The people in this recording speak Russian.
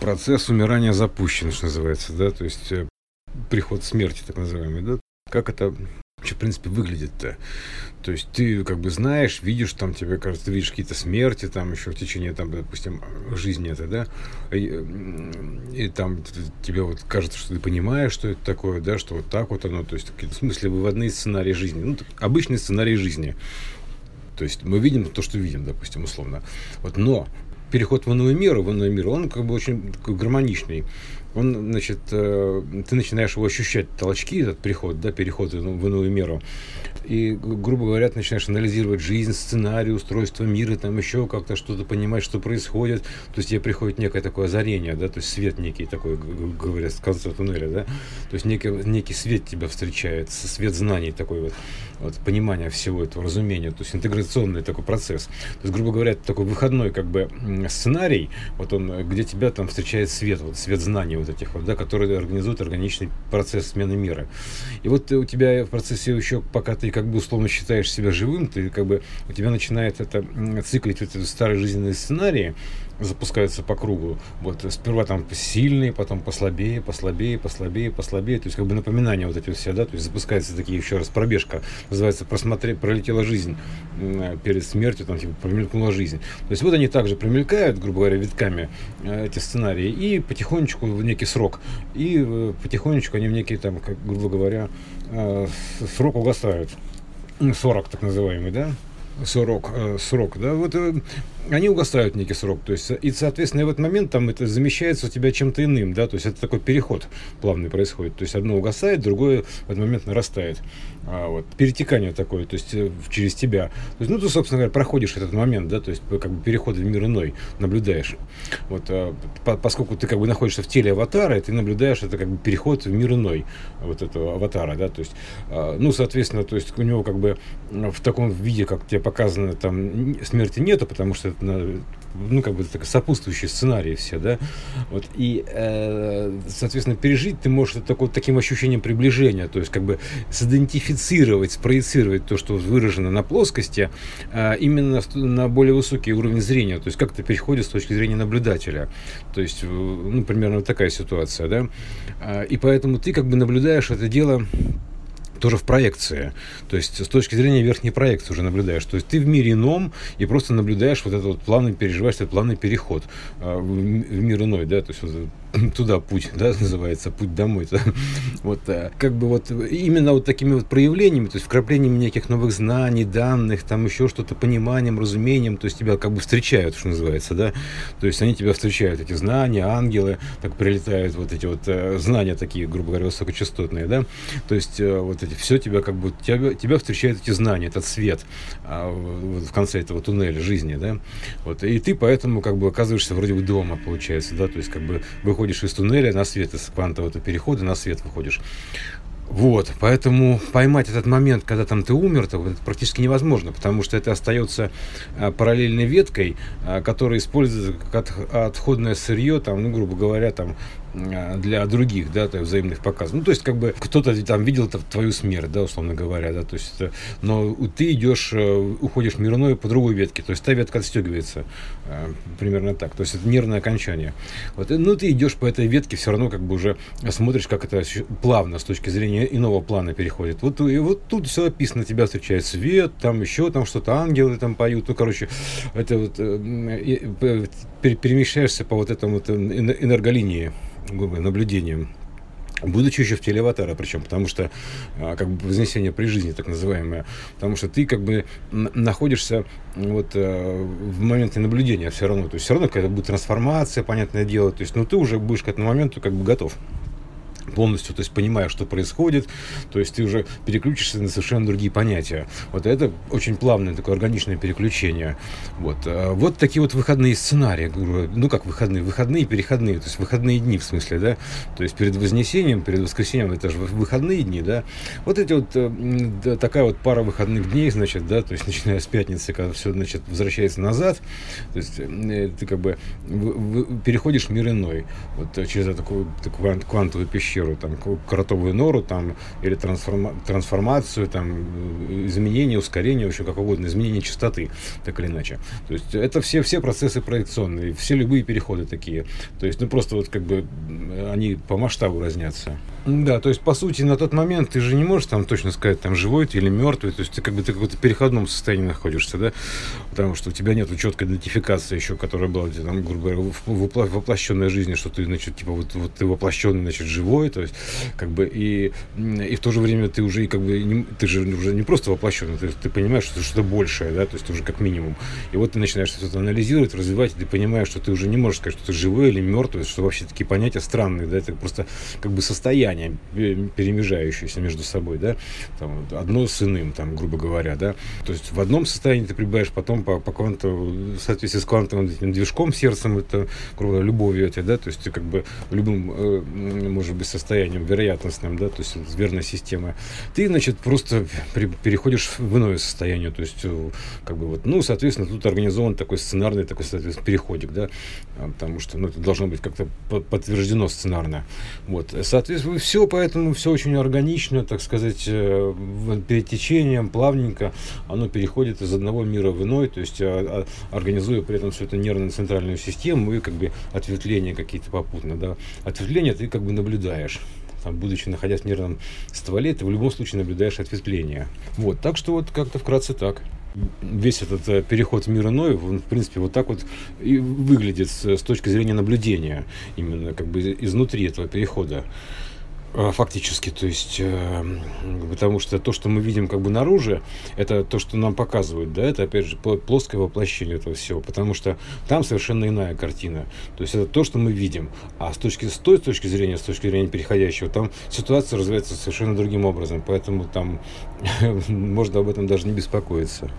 процесс умирания запущен, что называется, да, то есть э, приход смерти, так называемый, да. Как это вообще, в принципе, выглядит-то? То есть ты как бы знаешь, видишь, там тебе кажется, ты видишь какие-то смерти там еще в течение, там, допустим, жизни это, да, и, и там тебе вот кажется, что ты понимаешь, что это такое, да, что вот так вот оно, то есть в смысле выводные сценарии жизни, ну, обычные сценарии жизни. То есть мы видим то, что видим, допустим, условно. Вот, но переход в иную миру, в иную миру, он как бы очень гармоничный он, значит, э, ты начинаешь его ощущать, толчки, этот переход, да, переход в иную меру. И, грубо говоря, ты начинаешь анализировать жизнь, сценарий, устройство мира, там еще как-то что-то понимать, что происходит. То есть тебе приходит некое такое озарение, да, то есть свет некий такой, говорят, с конца туннеля, да. То есть некий, некий свет тебя встречает, свет знаний такой вот, вот понимания всего этого, разумения, то есть интеграционный такой процесс. То есть, грубо говоря, это такой выходной как бы сценарий, вот он, где тебя там встречает свет, вот свет знаний, вот этих вот, да, которые организуют органичный процесс смены мира. И вот у тебя в процессе еще, пока ты как бы условно считаешь себя живым, ты как бы, у тебя начинает это циклить вот эти старые жизненные сценарии, запускаются по кругу. Вот сперва там сильные, потом послабее, послабее, послабее, послабее. То есть как бы напоминания вот эти все, да, то есть запускается такие еще раз пробежка, называется просмотреть, пролетела жизнь перед смертью, там типа промелькнула жизнь. То есть вот они также промелькают, грубо говоря, витками э, эти сценарии и потихонечку в некий срок. И э, потихонечку они в некий там, как, грубо говоря, э, срок угасают. 40 так называемый, да, срок, срок, да, вот они угасают некий срок. То есть, и, соответственно, в этот момент там это замещается у тебя чем-то иным, да, то есть это такой переход плавный происходит. То есть одно угасает, другое в этот момент нарастает. А, вот, перетекание такое, то есть э, через тебя. То есть, ну, ты, собственно говоря, проходишь этот момент, да, то есть как бы переход в мир иной, наблюдаешь. Вот, а, по, поскольку ты как бы находишься в теле аватара, и ты наблюдаешь это как бы переход в мир иной вот этого аватара, да, то есть, а, ну, соответственно, то есть у него как бы в таком виде, как тебе показано, там смерти нету, потому что ну, как бы так, сопутствующие сценарии все, да, вот, и, э, соответственно, пережить ты можешь это такой, таким ощущением приближения, то есть, как бы, сидентифицировать, спроецировать то, что выражено на плоскости, э, именно на более высокий уровень зрения, то есть, как это переходит с точки зрения наблюдателя, то есть, ну, примерно такая ситуация, да, э, и поэтому ты, как бы, наблюдаешь это дело тоже в проекции. То есть с точки зрения верхней проекции уже наблюдаешь. То есть ты в мире ином и просто наблюдаешь вот этот вот плавный, переживаешь этот плавный переход в, в мир иной, да, то есть вот туда путь, да, называется, путь домой. Да? Вот, э, как бы вот именно вот такими вот проявлениями, то есть вкраплениями неких новых знаний, данных, там еще что-то, пониманием, разумением, то есть тебя как бы встречают, что называется, да, то есть они тебя встречают, эти знания, ангелы, так прилетают вот эти вот э, знания такие, грубо говоря, высокочастотные, да, то есть э, вот эти, все тебя как бы, тебя, тебя встречают эти знания, этот свет а, вот в конце этого туннеля жизни, да, вот, и ты поэтому как бы оказываешься вроде бы дома, получается, да, то есть как бы выходишь выходишь из туннеля на свет, из квантового перехода на свет выходишь. Вот, поэтому поймать этот момент, когда там ты умер, то это практически невозможно, потому что это остается а, параллельной веткой, а, которая используется как отходное сырье, там, ну, грубо говоря, там, для других, да, то есть взаимных показов. Ну, то есть, как бы кто-то там видел твою смерть, да, условно говоря, да, то есть, это, но ты идешь, э, уходишь мирной по другой ветке, то есть та ветка отстегивается, э, примерно так, то есть это нервное окончание. Вот, ну, ты идешь по этой ветке, все равно как бы уже смотришь, как это плавно с точки зрения иного плана переходит. Вот, и вот тут все описано, тебя встречает свет, там еще там что-то, ангелы там поют, ну, короче, это вот э, перемещаешься по вот этому энерголинии наблюдением будучи еще в теле аватара, причем, потому что а, как бы вознесение при жизни, так называемое, потому что ты как бы находишься вот э, в моменте наблюдения все равно, то есть все равно какая-то будет трансформация, понятное дело, то есть, ну ты уже будешь к этому моменту как бы готов полностью, то есть понимая, что происходит, то есть ты уже переключишься на совершенно другие понятия. Вот это очень плавное такое органичное переключение. Вот, а вот такие вот выходные сценарии, ну как выходные, выходные, переходные, то есть выходные дни в смысле, да, то есть перед Вознесением, перед Воскресением, это же выходные дни, да, вот эти вот, э, да, такая вот пара выходных дней, значит, да, то есть начиная с пятницы, когда все, значит, возвращается назад, то есть э, ты как бы переходишь в мир иной, вот через такую, такую квантовую пещеру, сферу, там, кротовую нору, там, или трансформа трансформацию, там, э, изменение, ускорение, вообще как угодно, изменение частоты, так или иначе. То есть это все, все процессы проекционные, все любые переходы такие. То есть, ну, просто вот как бы они по масштабу разнятся. Да, то есть, по сути, на тот момент ты же не можешь там точно сказать, там, живой ты или мертвый, то есть ты как бы ты в каком-то переходном состоянии находишься, да, потому что у тебя нет четкой идентификации еще, которая была, там, грубо говоря, в воплощенной жизни, что ты, значит, типа, вот, вот ты воплощенный, значит, живой, то есть, как бы, и, и в то же время ты уже, как бы, не, ты же уже не просто воплощенный, ты, ты понимаешь, что это что-то большее, да, то есть уже как минимум. И вот ты начинаешь что-то анализировать, развивать, и ты понимаешь, что ты уже не можешь сказать, что ты живой или мертвый, что вообще такие понятия странные, да, это просто как бы состояние состояния, перемежающиеся между собой, да, там, одно с иным, там, грубо говоря, да, то есть в одном состоянии ты пребываешь, потом по, по кванту, в соответствии с квантовым этим движком, сердцем, это, грубо говоря, любовью эти, да, то есть ты как бы любым, э, может быть, состоянием вероятностным, да, то есть верной системы, ты, значит, просто при, переходишь в иное состояние, то есть, э, как бы вот, ну, соответственно, тут организован такой сценарный, такой, соответственно, переходик, да, потому что, ну, это должно быть как-то подтверждено сценарно, вот, соответственно, все, поэтому все очень органично, так сказать, э, перетечением, плавненько оно переходит из одного мира в иной, то есть а, а, организуя при этом всю эту нервно-центральную систему и как бы ответвления какие-то попутно, да. Ответвления ты как бы наблюдаешь там, будучи находясь в нервном стволе, ты в любом случае наблюдаешь ответвление. Вот, так что вот как-то вкратце так весь этот э, переход в мир иной, он, в принципе, вот так вот и выглядит с, с точки зрения наблюдения, именно как бы изнутри этого перехода. А, фактически, то есть, э, потому что то, что мы видим как бы наружу, это то, что нам показывают, да, это опять же плоское воплощение этого всего, потому что там совершенно иная картина, то есть это то, что мы видим, а с точки с той точки зрения, с точки зрения переходящего, там ситуация развивается совершенно другим образом, поэтому там можно об этом даже не беспокоиться.